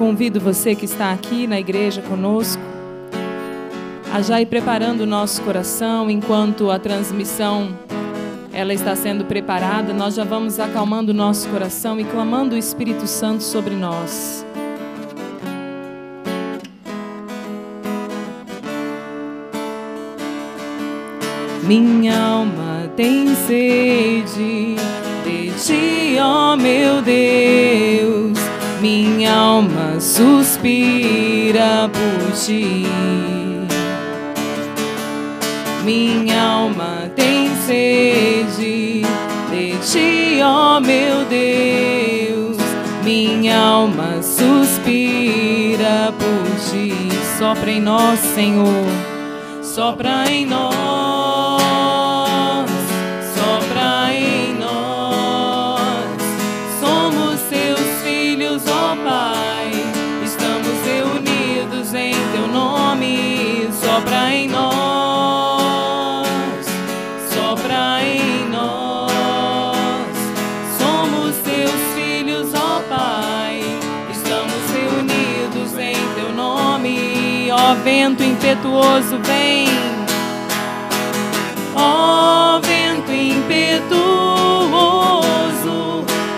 convido você que está aqui na igreja conosco a já ir preparando o nosso coração enquanto a transmissão ela está sendo preparada, nós já vamos acalmando o nosso coração e clamando o Espírito Santo sobre nós. Minha alma tem sede de ti, ó meu Deus. Minha alma suspira por ti. Minha alma tem sede de ti, ó meu Deus. Minha alma suspira por ti. Sopra em nós, Senhor. Sopra em nós. Vento impetuoso, vem. Ó vento impetuoso,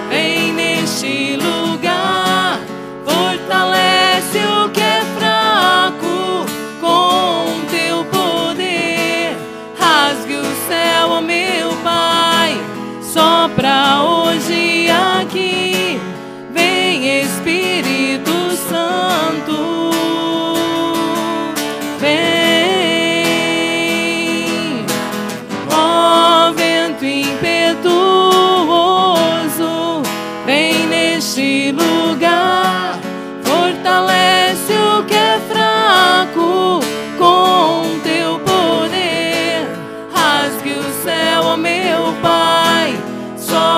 vem neste lugar, fortalece o que é fraco com teu poder. Rasgue o céu, meu Pai, sopra hoje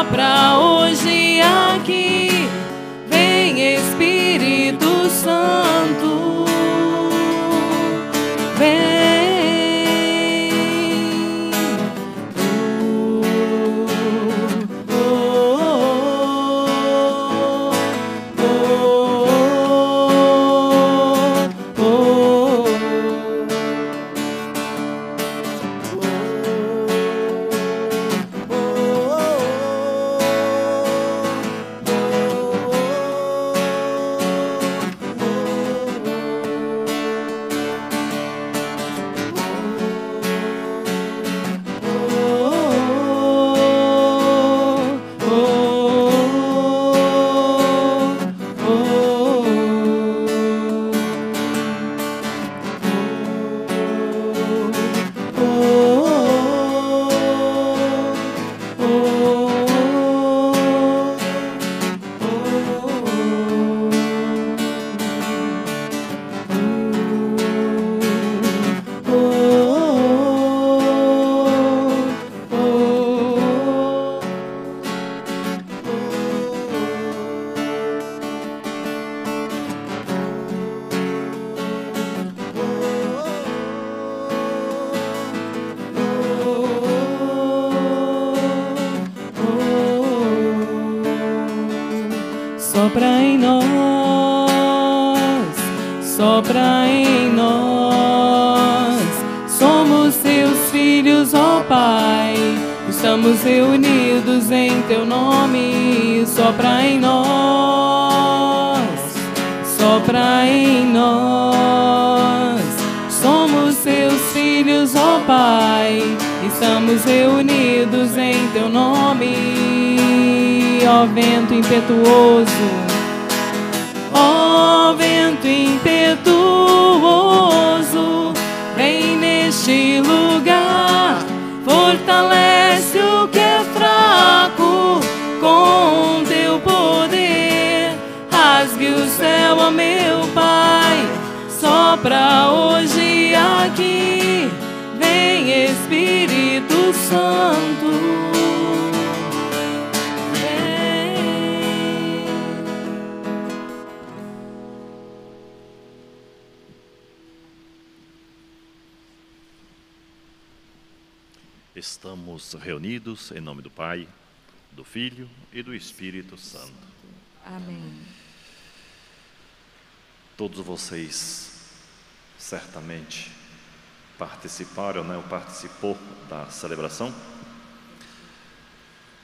sopra hoje aqui, Sopra em nós, sopra em nós. Somos teus filhos, ó Pai. Estamos reunidos em teu nome. Sopra em nós, sopra em nós. Somos teus filhos, ó Pai. Estamos reunidos em teu nome, ó vento impetuoso. Vento impetuoso, vem neste lugar, fortalece o que é fraco com teu poder. Rasgue o céu, ó meu Pai, sopra hoje reunidos em nome do Pai, do Filho e do Espírito Santo. Amém. Todos vocês certamente participaram, né, ou participou da celebração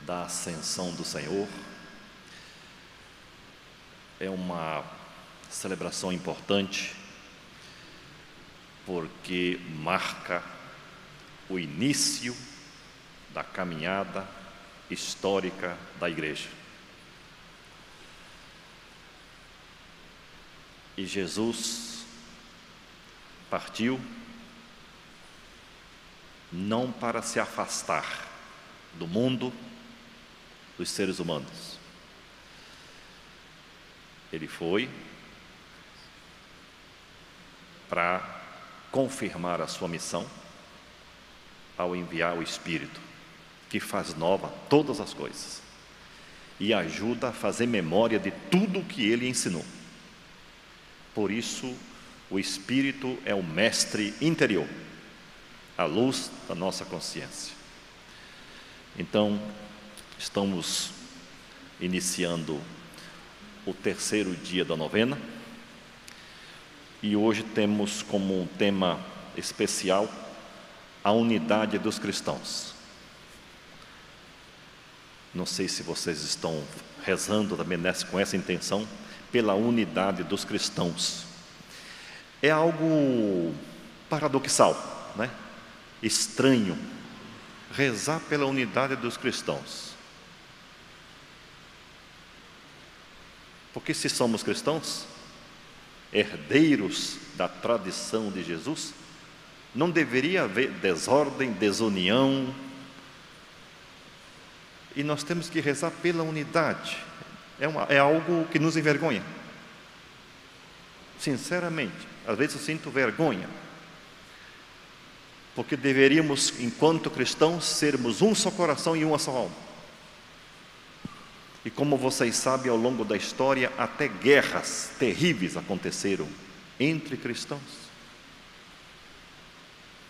da ascensão do Senhor. É uma celebração importante porque marca o início da caminhada histórica da igreja. E Jesus partiu não para se afastar do mundo dos seres humanos. Ele foi para confirmar a sua missão ao enviar o Espírito, que faz nova todas as coisas e ajuda a fazer memória de tudo o que ele ensinou. Por isso, o Espírito é o mestre interior, a luz da nossa consciência. Então, estamos iniciando o terceiro dia da novena e hoje temos como um tema especial a unidade dos cristãos. Não sei se vocês estão rezando também com essa intenção, pela unidade dos cristãos. É algo paradoxal, né? estranho, rezar pela unidade dos cristãos. Porque se somos cristãos, herdeiros da tradição de Jesus, não deveria haver desordem, desunião. E nós temos que rezar pela unidade. É, uma, é algo que nos envergonha. Sinceramente, às vezes eu sinto vergonha. Porque deveríamos, enquanto cristãos, sermos um só coração e uma só alma. E como vocês sabem, ao longo da história, até guerras terríveis aconteceram entre cristãos.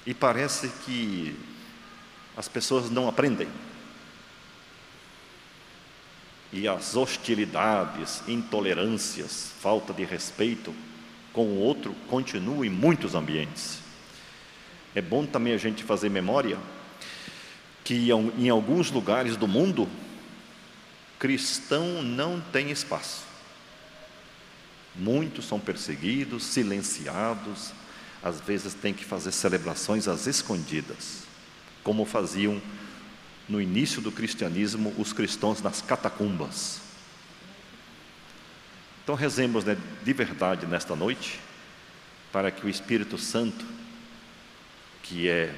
E parece que as pessoas não aprendem. E as hostilidades, intolerâncias, falta de respeito com o outro continuam em muitos ambientes. É bom também a gente fazer memória que em alguns lugares do mundo, cristão não tem espaço. Muitos são perseguidos, silenciados, às vezes tem que fazer celebrações às escondidas, como faziam no início do cristianismo os cristãos nas catacumbas. Então rezemos né, de verdade nesta noite, para que o Espírito Santo, que é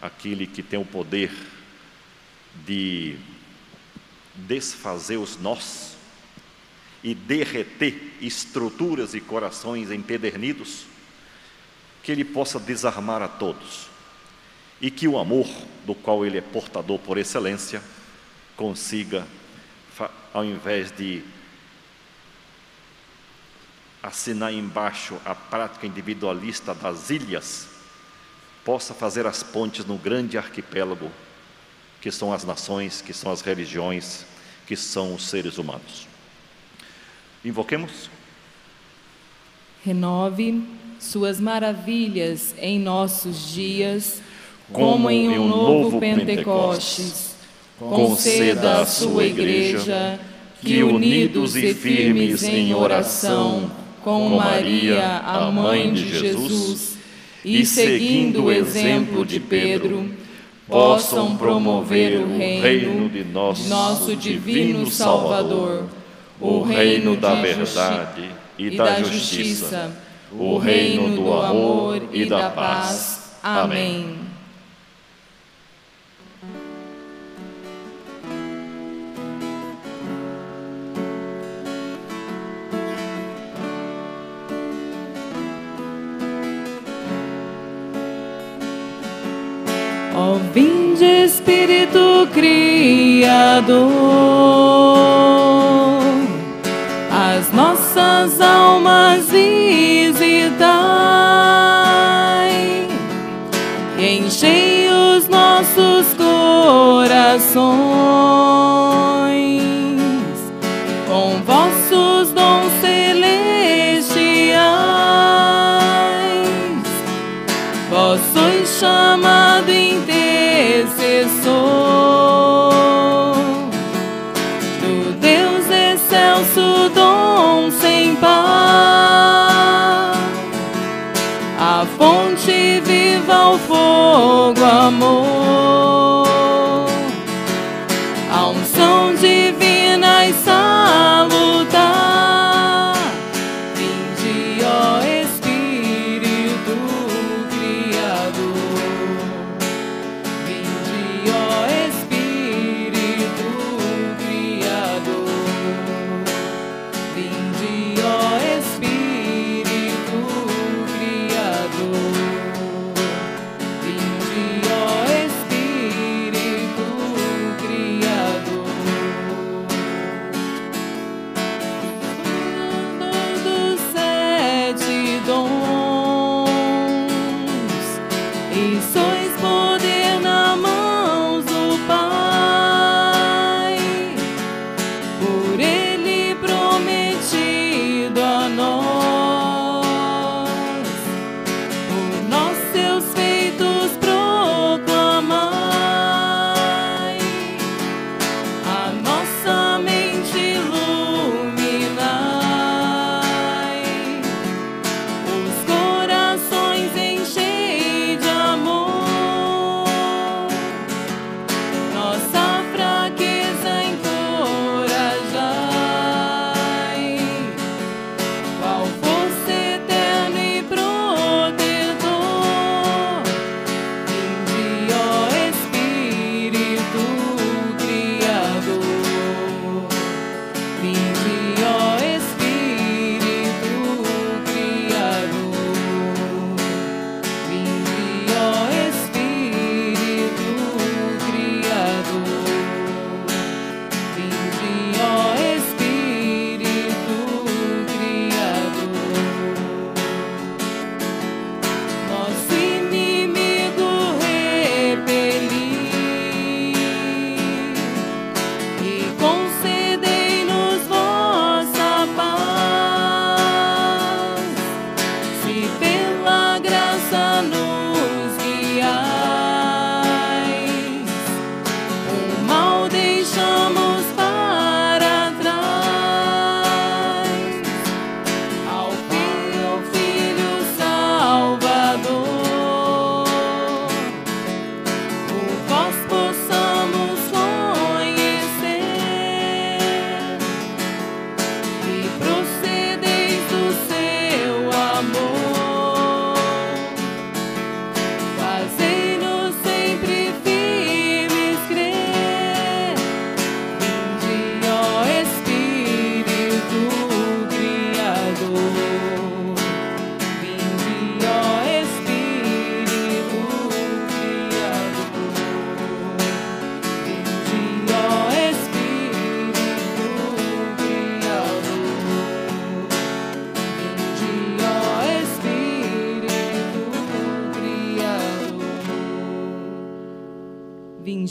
aquele que tem o poder de desfazer os nós e derreter estruturas e corações empedernidos, que ele possa desarmar a todos e que o amor, do qual ele é portador por excelência, consiga, ao invés de assinar embaixo a prática individualista das ilhas, possa fazer as pontes no grande arquipélago que são as nações, que são as religiões, que são os seres humanos. Invoquemos. Renove suas maravilhas em nossos dias, como, em um novo Pentecostes. Conceda à sua igreja que, unidos e firmes em oração com Maria, a mãe de Jesus, e seguindo o exemplo de Pedro, possam promover o reino de nosso divino Salvador, o reino da verdade e da justiça o reino do amor e da paz. Amém. Espírito Criador, as nossas almas visitai, enchei os nossos corações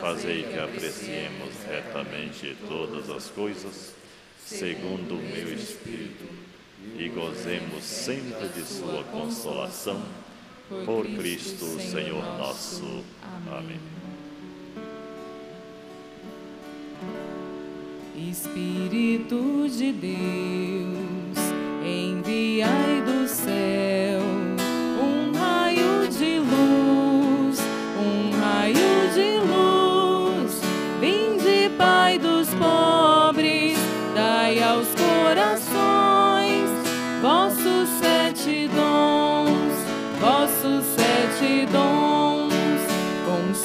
fazei que apreciemos retamente todas as coisas, segundo o meu Espírito, e gozemos sempre de Sua consolação, por Cristo Senhor nosso. Amém. Espírito de Deus, enviai do céu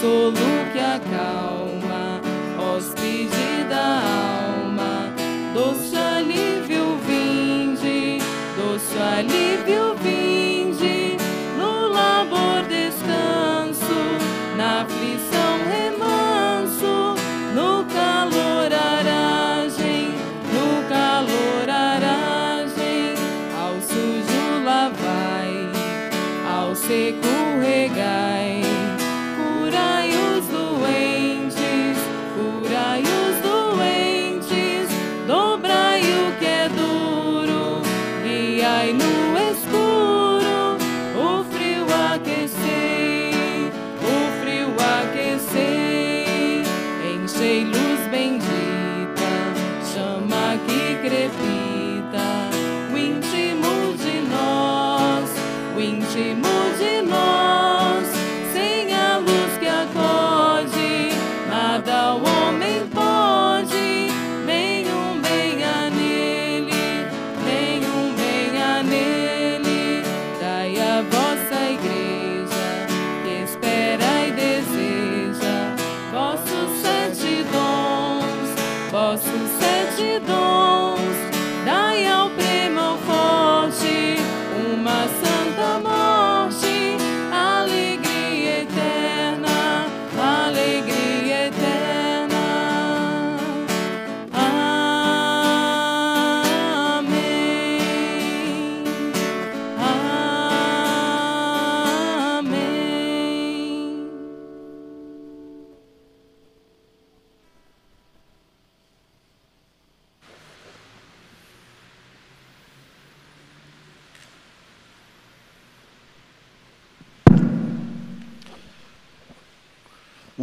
consolo que acalma, hóspede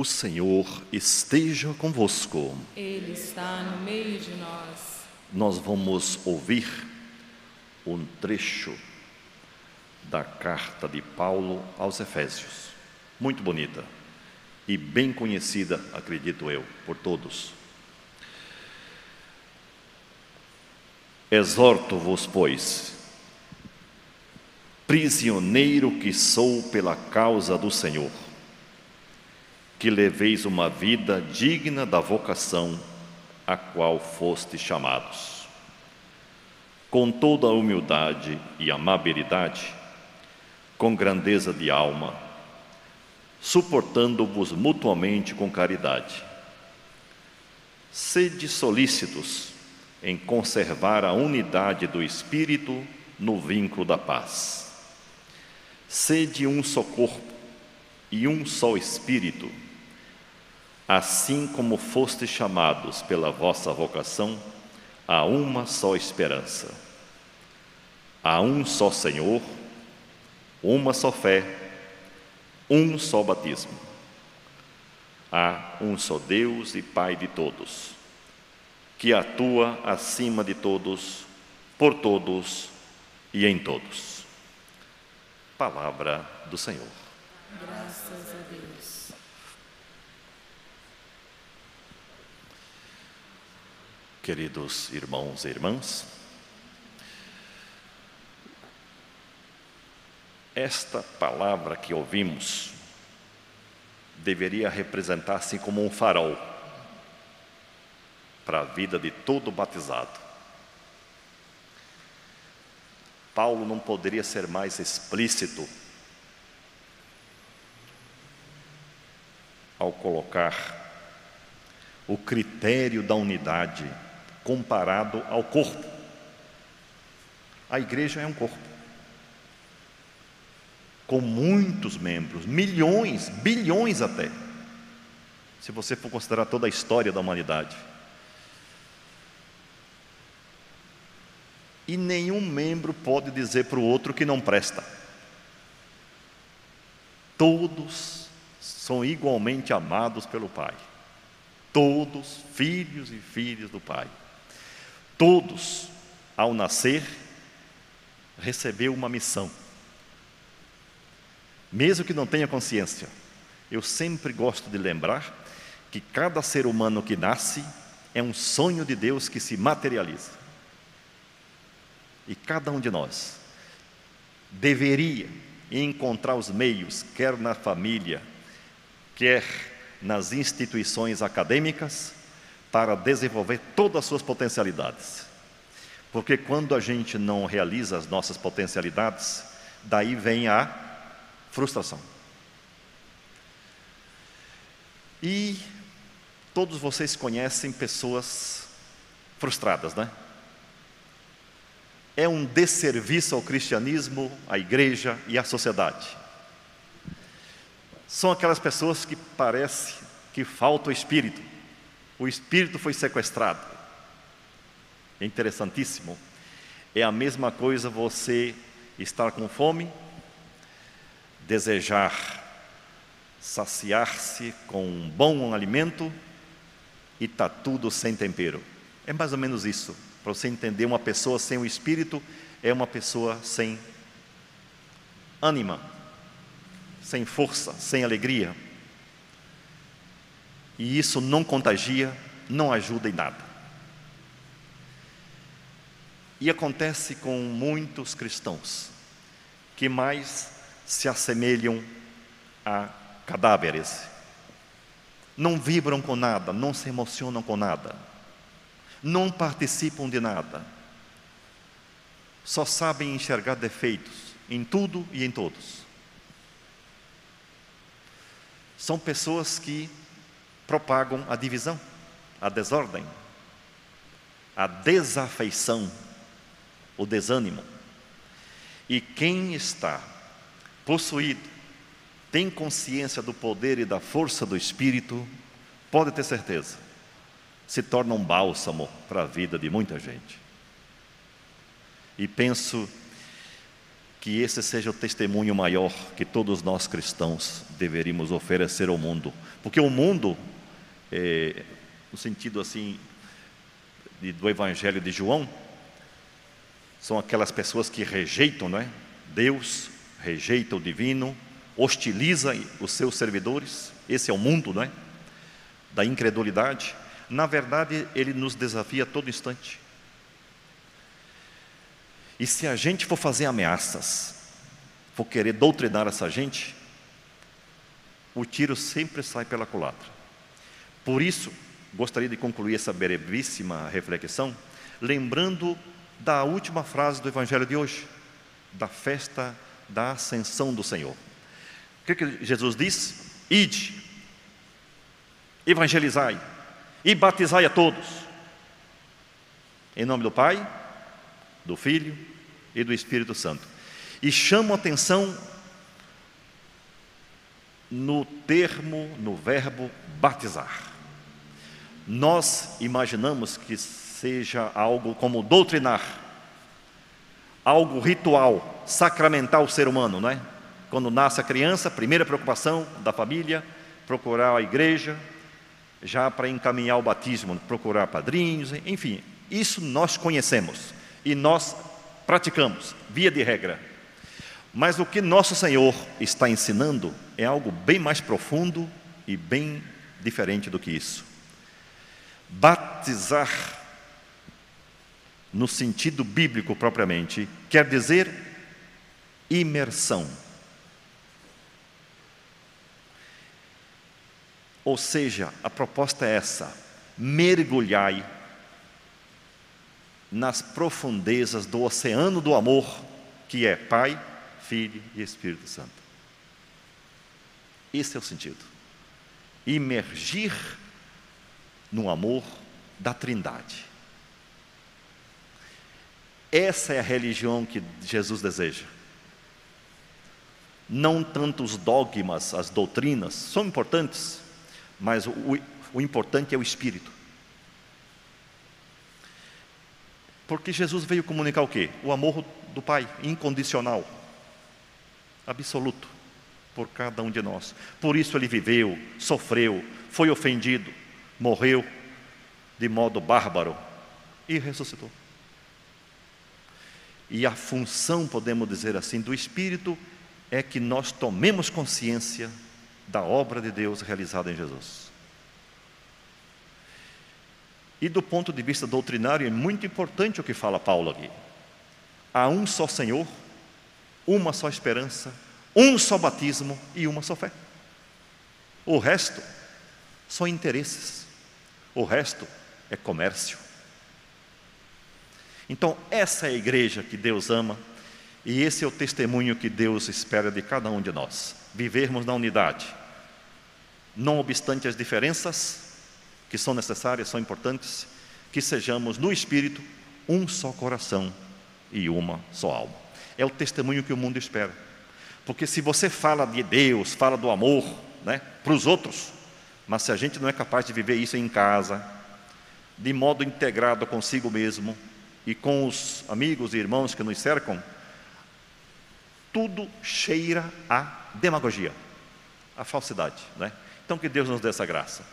O Senhor esteja convosco. Ele está no meio de nós. Nós vamos ouvir um trecho da carta de Paulo aos Efésios. Muito bonita e bem conhecida, acredito eu, por todos. Exorto-vos, pois, prisioneiro que sou pela causa do Senhor, que leveis uma vida digna da vocação a qual foste chamados. Com toda a humildade e amabilidade, com grandeza de alma, suportando-vos mutuamente com caridade. Sede solícitos em conservar a unidade do Espírito no vínculo da paz. Sede um só corpo e um só Espírito, assim como foste chamados pela vossa vocação a uma só esperança. Há um só Senhor, uma só fé, um só batismo. Há um só Deus e Pai de todos, que atua acima de todos, por todos e em todos. Palavra do Senhor. Graças a Deus. Queridos irmãos e irmãs, esta palavra que ouvimos deveria representar assim como um farol para a vida de todo batizado. Paulo não poderia ser mais explícito ao colocar o critério da unidade comparado ao corpo. A igreja é um corpo com muitos membros, milhões, bilhões até, se você for considerar toda a história da humanidade. E nenhum membro pode dizer para o outro que não presta. Todos são igualmente amados pelo Pai. Todos filhos e filhas do Pai. Todos, ao nascer, recebeu uma missão. Mesmo que não tenha consciência, eu sempre gosto de lembrar que cada ser humano que nasce é um sonho de Deus que se materializa. E cada um de nós deveria encontrar os meios, quer na família, quer nas instituições acadêmicas, para desenvolver todas as suas potencialidades. Porque quando a gente não realiza as nossas potencialidades, daí vem a frustração. E todos vocês conhecem pessoas frustradas, né? É um desserviço ao cristianismo, à igreja e à sociedade. São aquelas pessoas que parece que falta o espírito. O espírito foi sequestrado. É interessantíssimo. É a mesma coisa você estar com fome, desejar saciar-se com um bom alimento e está tudo sem tempero. É mais ou menos isso. Para você entender, uma pessoa sem o espírito é uma pessoa sem ânima, sem força, sem alegria. E isso não contagia, não ajuda em nada. E acontece com muitos cristãos que mais se assemelham a cadáveres. Não vibram com nada, não se emocionam com nada, não participam de nada. Só sabem enxergar defeitos em tudo e em todos. São pessoas que propagam a divisão, a desordem, a desafeição o desânimo. E quem está possuído, tem consciência do poder e da força do Espírito, pode ter certeza, se torna um bálsamo para a vida de muita gente. E penso que esse seja o testemunho maior que todos nós cristãos deveríamos oferecer ao mundo, porque o mundo, é, no sentido assim de, do Evangelho de João, são aquelas pessoas que rejeitam não é? Deus, rejeita o divino, hostiliza os seus servidores. Esse é o mundo não é? da incredulidade. Na verdade, ele nos desafia a todo instante. E se a gente for fazer ameaças, for querer doutrinar essa gente, o tiro sempre sai pela culatra. Por isso, gostaria de concluir essa brevíssima reflexão, lembrando da última frase do Evangelho de hoje, da festa da ascensão do Senhor. O que, que Jesus diz? Ide, evangelizai e batizai a todos, em nome do Pai, do Filho e do Espírito Santo. E chamo a atenção no termo, no verbo batizar. Nós imaginamos que seja algo como doutrinar, algo ritual, sacramental ser humano, não é? Quando nasce a criança, primeira preocupação da família, procurar a igreja, já para encaminhar o batismo, procurar padrinhos, enfim, isso nós conhecemos e nós praticamos, via de regra. Mas o que nosso Senhor está ensinando é algo bem mais profundo e bem diferente do que isso. Batizar no sentido bíblico propriamente, quer dizer imersão. Ou seja, a proposta é essa: mergulhai nas profundezas do oceano do amor, que é Pai, Filho e Espírito Santo. Esse é o sentido. Imergir no amor da Trindade. Essa é a religião que Jesus deseja. Não tanto os dogmas, as doutrinas, são importantes, mas o, o importante é o espírito. Porque Jesus veio comunicar o quê? O amor do Pai, incondicional, absoluto, por cada um de nós. Por isso ele viveu, sofreu, foi ofendido, morreu de modo bárbaro e ressuscitou. E a função, podemos dizer assim, do Espírito é que nós tomemos consciência da obra de Deus realizada em Jesus. E do ponto de vista doutrinário, é muito importante o que fala Paulo aqui. Há um só Senhor, uma só esperança, um só batismo e uma só fé. O resto são interesses, o resto é comércio. Então, essa é a igreja que Deus ama e esse é o testemunho que Deus espera de cada um de nós: vivermos na unidade, não obstante as diferenças que são necessárias, são importantes, que sejamos no espírito um só coração e uma só alma. É o testemunho que o mundo espera. Porque se você fala de Deus, fala do amor, né, para os outros, mas se a gente não é capaz de viver isso em casa, de modo integrado consigo mesmo e com os amigos e irmãos que nos cercam, tudo cheira a demagogia, a falsidade, né? Então que Deus nos dê essa graça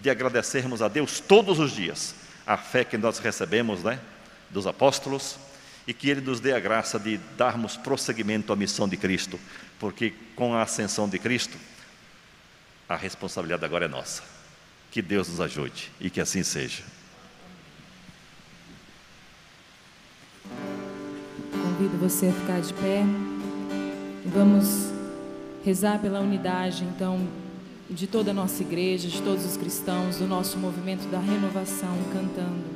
de agradecermos a Deus todos os dias a fé que nós recebemos, né, dos apóstolos, e que Ele nos dê a graça de darmos prosseguimento à missão de Cristo, porque com a ascensão de Cristo, a responsabilidade agora é nossa. Que Deus nos ajude e que assim seja. Convido você a ficar de pé e vamos rezar pela unidade, então, de toda a nossa igreja, de todos os cristãos, do nosso movimento da renovação, cantando.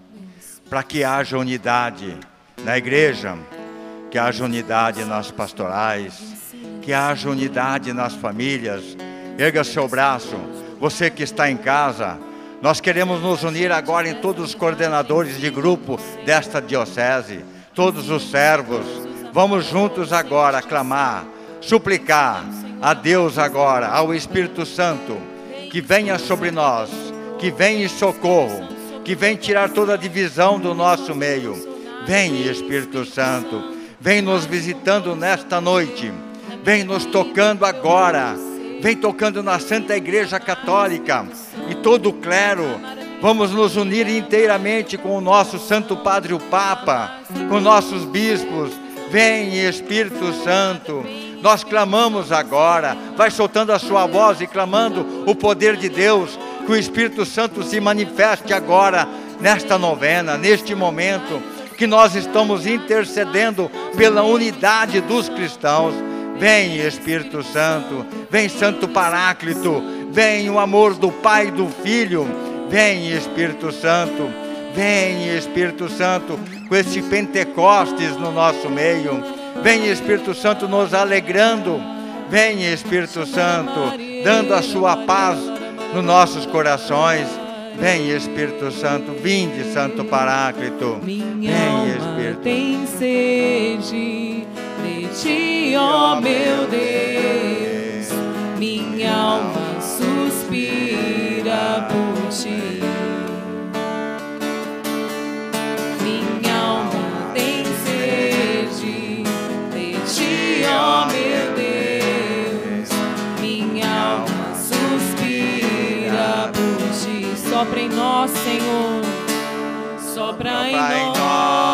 para que haja unidade na igreja, que haja unidade nas pastorais, que haja unidade nas famílias. Erga seu braço, você que está em casa. Nós queremos nos unir agora em todos os coordenadores de grupo desta diocese, todos os servos. Vamos juntos agora clamar, suplicar a Deus agora, ao Espírito Santo, que venha sobre nós, que venha em socorro, que venha tirar toda a divisão do nosso meio. Vem, Espírito Santo, vem nos visitando nesta noite, vem nos tocando agora, vem tocando na Santa Igreja Católica e todo o clero. Vamos nos unir inteiramente com o nosso Santo Padre o Papa, com nossos bispos. Vem, Espírito Santo nós clamamos agora, vai soltando a sua voz e clamando o poder de Deus, que o Espírito Santo se manifeste agora nesta novena, neste momento, que nós estamos intercedendo pela unidade dos cristãos. Vem Espírito Santo, vem Santo Paráclito, vem o amor do Pai e do Filho, vem Espírito Santo, vem Espírito Santo, com esse Pentecostes no nosso meio Vem Espírito Santo nos alegrando. Vem Espírito Santo dando a sua paz nos nossos corações. Vem Espírito Santo, vinde Santo Paráclito. Minha Vem Espírito. Tem sede, ti, ó meu Deus. Minha alma suspira Sopra em nós, Senhor. Sopra em nós.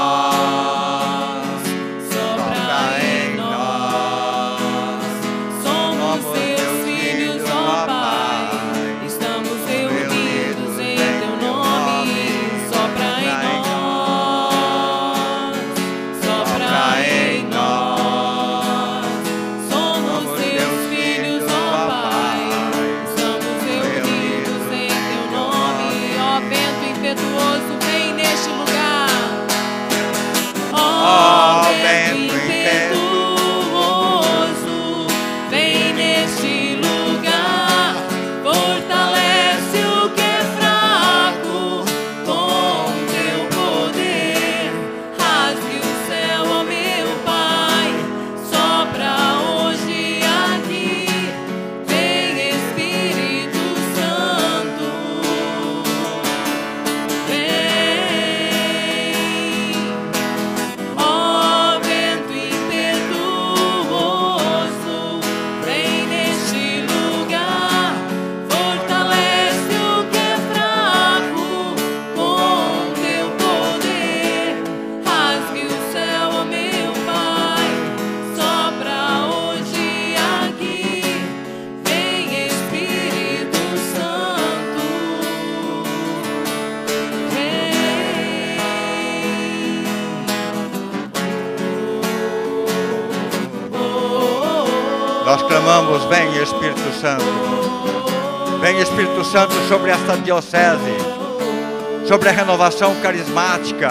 Sobre a renovação carismática.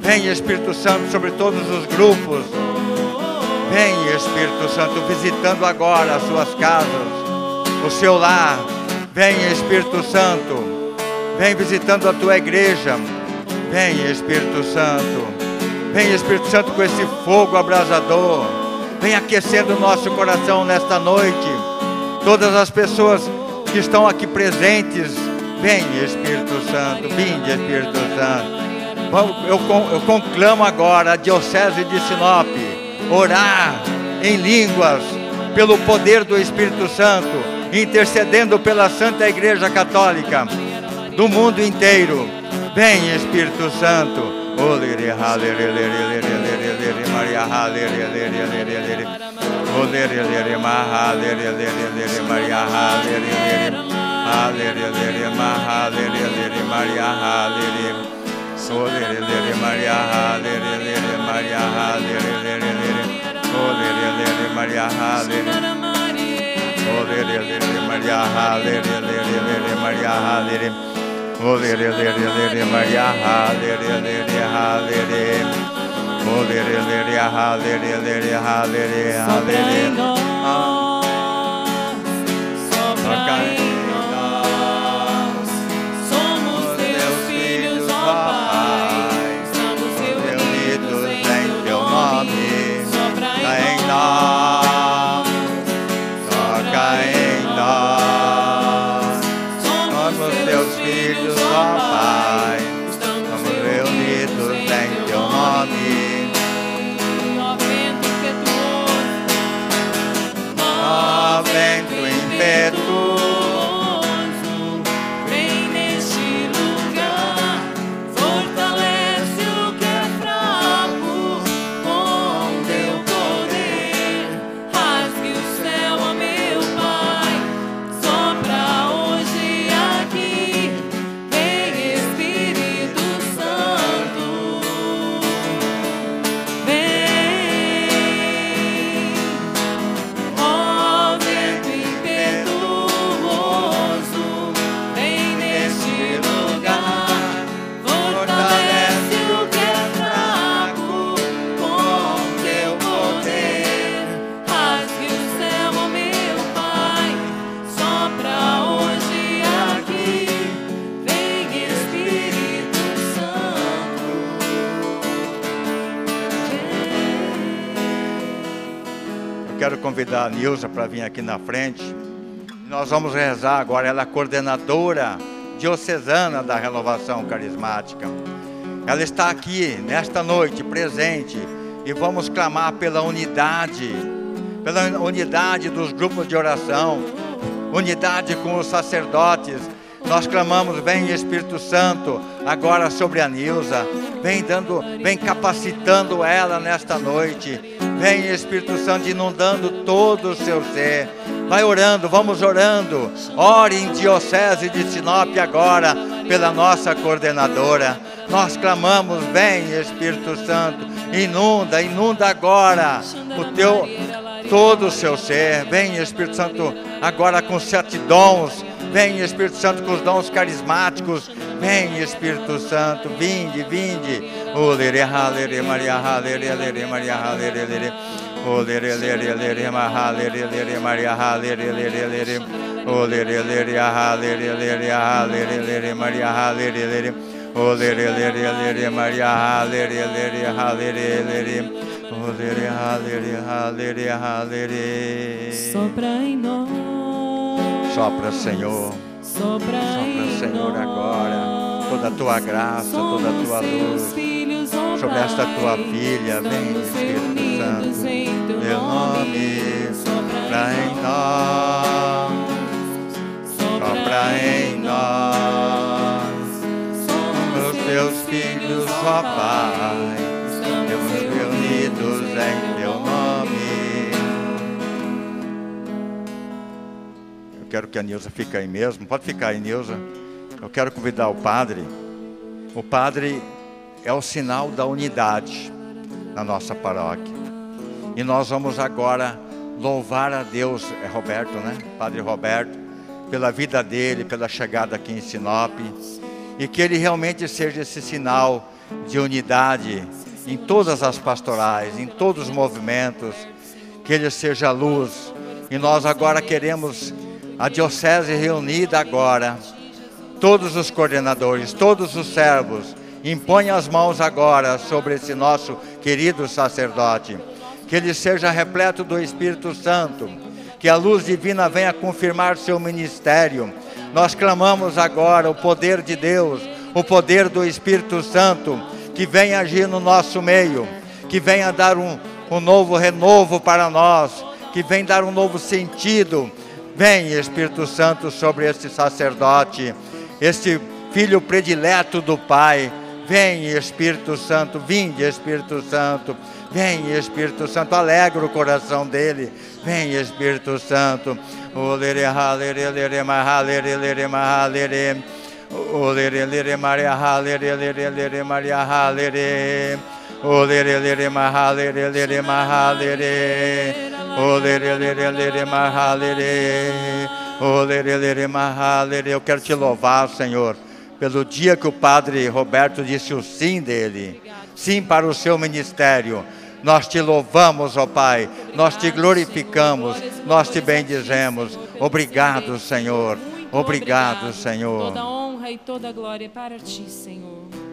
Vem Espírito Santo sobre todos os grupos. Vem Espírito Santo visitando agora as suas casas, o seu lar. Vem Espírito Santo. Vem visitando a tua igreja. Vem Espírito Santo. Vem Espírito Santo com esse fogo abrasador. Vem aquecendo o nosso coração nesta noite. Todas as pessoas que estão aqui presentes, vem Espírito Santo, vinde Espírito Santo. Eu, eu conclamo agora a Diocese de Sinop orar em línguas pelo poder do Espírito Santo, intercedendo pela Santa Igreja Católica do mundo inteiro. Vem Espírito Santo. Maria, halere, lere, lere, lere. Olere, lere, ma, halere, lere, lere, Maria, halere, lere. Halere, lere, ma, halere, lere, Maria, halere. Olere, lere, Maria, halere, lere, Maria, halere, lere, lere. Olere, lere, Maria, halere. Olere, lere, Maria, halere, lere, lere, Maria, halere. Olere, lere, lere, Maria, halere, lere, halere. Olere, lere, halere, lere, halere, Sopra em halere. nós, sopra convidar a Nilza para vir aqui na frente. Nós vamos rezar agora. Ela é coordenadora diocesana da renovação carismática. Ela está aqui nesta noite presente e vamos clamar pela unidade, pela unidade dos grupos de oração, unidade com os sacerdotes. Nós clamamos, vem Espírito Santo, agora sobre a Nilza, vem dando, vem capacitando ela nesta noite. Vem Espírito Santo inundando todo o seu ser. Vai orando, vamos orando. Ore em Diocese de Sinop agora pela nossa coordenadora. Nós clamamos, vem Espírito Santo, inunda, inunda agora o teu todo o seu ser. Vem Espírito Santo agora com sete dons. Vem Espírito Santo com os dons carismáticos. Vem Espírito Santo, vinde, vinde. O lere halere Maria halere lere Maria halere lere. O lere lere lere mahalere lere Maria halere lere lere. O lere lere halere lere halere lere Maria halere lere. O lere lere Maria halere lere halere lere. O lere halere halere halere. Sopra em nós. Sopra, Senhor. Sopra, Senhor, agora. Toda a tua graça, toda a tua luz. sobre esta tua filha. Vem, Espírito Santo, teu nome, sopra em nós, sopra em nós. Somos teus filhos, ó Pai, estamos reunidos quero que a Nilza fique aí mesmo. Pode ficar aí, Nilza. Eu quero convidar o padre. O padre é o sinal da unidade na nossa paróquia. E nós vamos agora louvar a Deus, é Roberto, né? Padre Roberto, pela vida dele, pela chegada aqui em Sinop. E que ele realmente seja esse sinal de unidade em todas as pastorais, em todos os movimentos. Que ele seja luz. E nós agora queremos a diocese reunida agora, todos os coordenadores, todos os servos, impõe as mãos agora sobre esse nosso querido sacerdote, que ele seja repleto do Espírito Santo, que a luz divina venha confirmar seu ministério. Nós clamamos agora o poder de Deus, o poder do Espírito Santo, que venha agir no nosso meio, que venha dar um, um novo renovo para nós, que venha dar um novo sentido Vem, Espírito Santo, sobre este sacerdote, este filho predileto do Pai. Vem, Espírito Santo, vinde, Espírito Santo. Vem, Espírito Santo, alegra o coração dele. Vem, Espírito Santo. O Eu quero te louvar, Senhor, pelo dia que o padre Roberto disse o sim dele. Sim para o seu ministério. Nós te louvamos, ó Pai, nós te glorificamos, nós te bendizemos. Obrigado, Senhor. Obrigado, Senhor. Toda honra e toda glória para ti, Senhor.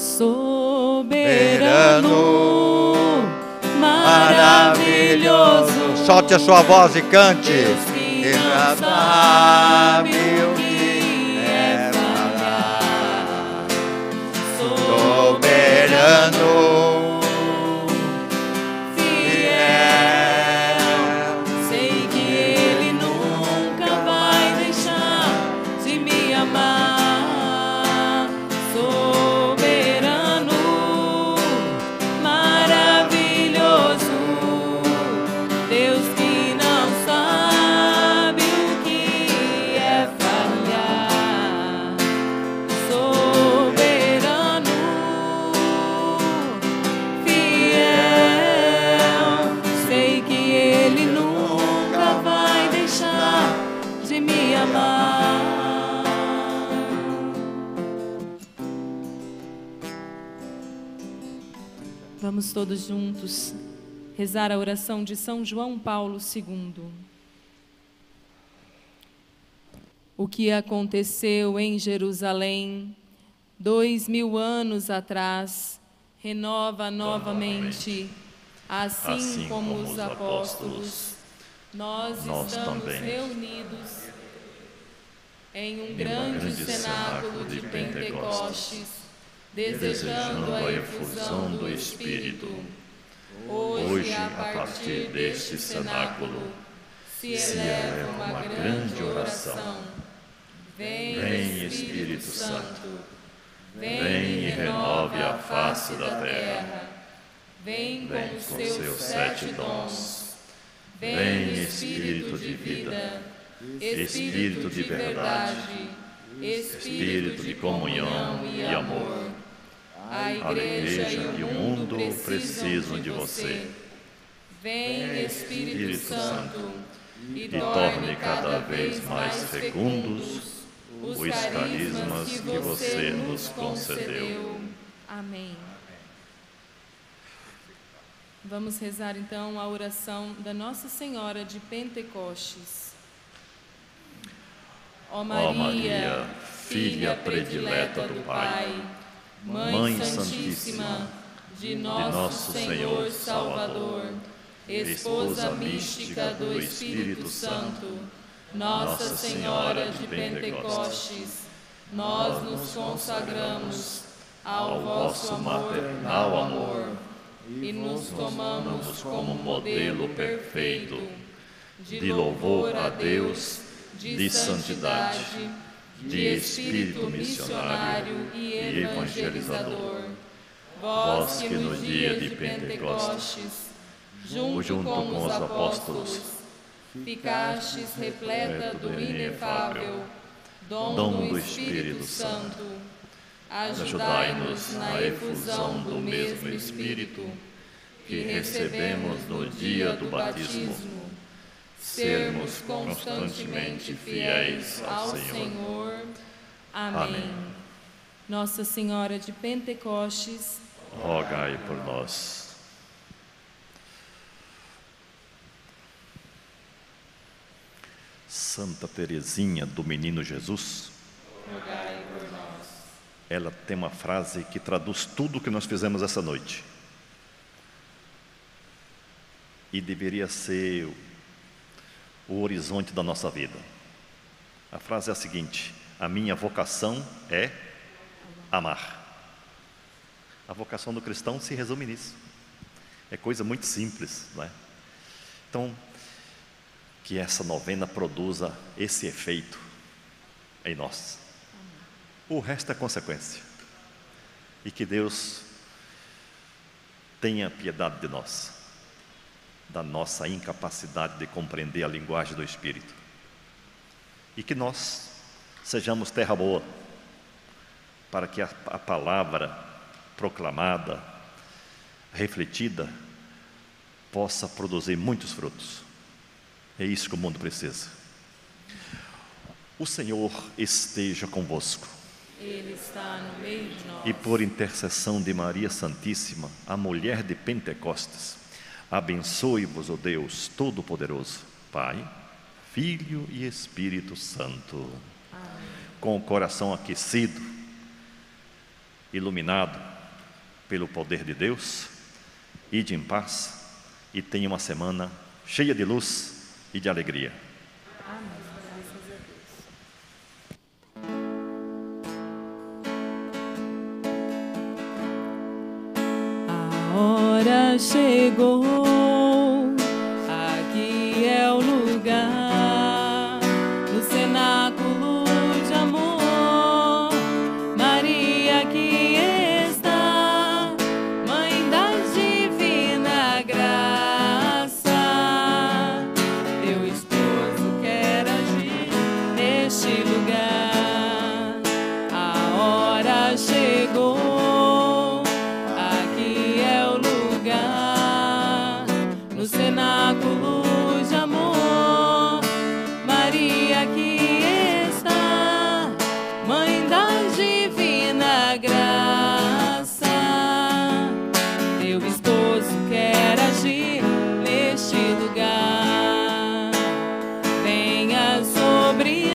Soberano, maravilhoso, Solte a sua voz e cante. Deus que não já sabe sabe o que é falar. soberano, todos juntos rezar a oração de São João Paulo II. O que aconteceu em Jerusalém dois mil anos atrás renova novamente, assim, Assim como, como os os apóstolos, nós, nós estamos também. reunidos em um um grande, grande cenáculo de Pentecostes, desejando a efusão do Espírito. Hoje, a partir deste cenáculo, se eleva uma grande oração. Vem, Espírito Santo, vem e renove a face da terra. Vem com os seus sete dons. Vem, Espírito de vida, Espírito de verdade, Espírito de comunhão e amor. A igreja e o mundo precisam de você. Vem, Espírito Santo, e torne cada vez mais fecundos os carismas que você nos concedeu. Amém. Vamos rezar então a oração da Nossa Senhora de Pentecostes. Ó Maria, filha predileta do Pai, Mãe Santíssima de nosso Senhor Salvador, esposa mística do Espírito Santo, Nossa Senhora de Pentecostes, nós nos consagramos ao vosso maternal amor e nos tomamos como modelo perfeito de louvor a Deus, de santidade, de espírito missionário e evangelizador. Vós que no dia de Pentecostes, junto com os apóstolos, ficastes repleta do inefável dom do Espírito Santo, ajudai-nos na efusão do mesmo Espírito que recebemos no dia do batismo sermos constantemente fiéis ao Senhor. Amém. Nossa Senhora de Pentecostes, rogai por nós. Santa Teresinha do Menino Jesus, rogai por nós. ela tem uma frase que traduz tudo o que nós fizemos essa noite. E deveria ser o- horizonte da nossa vida. A frase é a seguinte: A minha vocação é amar. A vocação do cristão se resume nisso. É coisa muito simples, não é? Então, que essa novena produza esse efeito em nós. O resto é consequência. E que Deus tenha piedade de nós, da nossa incapacidade de compreender a linguagem do Espírito. E que nós sejamos terra boa, para que a, a palavra proclamada, refletida, possa produzir muitos frutos. É isso que o mundo precisa. O Senhor esteja convosco. Ele está no meio de nós. E por intercessão de Maria Santíssima, a mulher de Pentecostes, abençoe-vos o Deus Todo-Poderoso, Pai, Filho e Espírito Santo. Com o coração aquecido, iluminado pelo poder de Deus, ide em paz e tenha uma semana cheia de luz e de alegria. A chegou,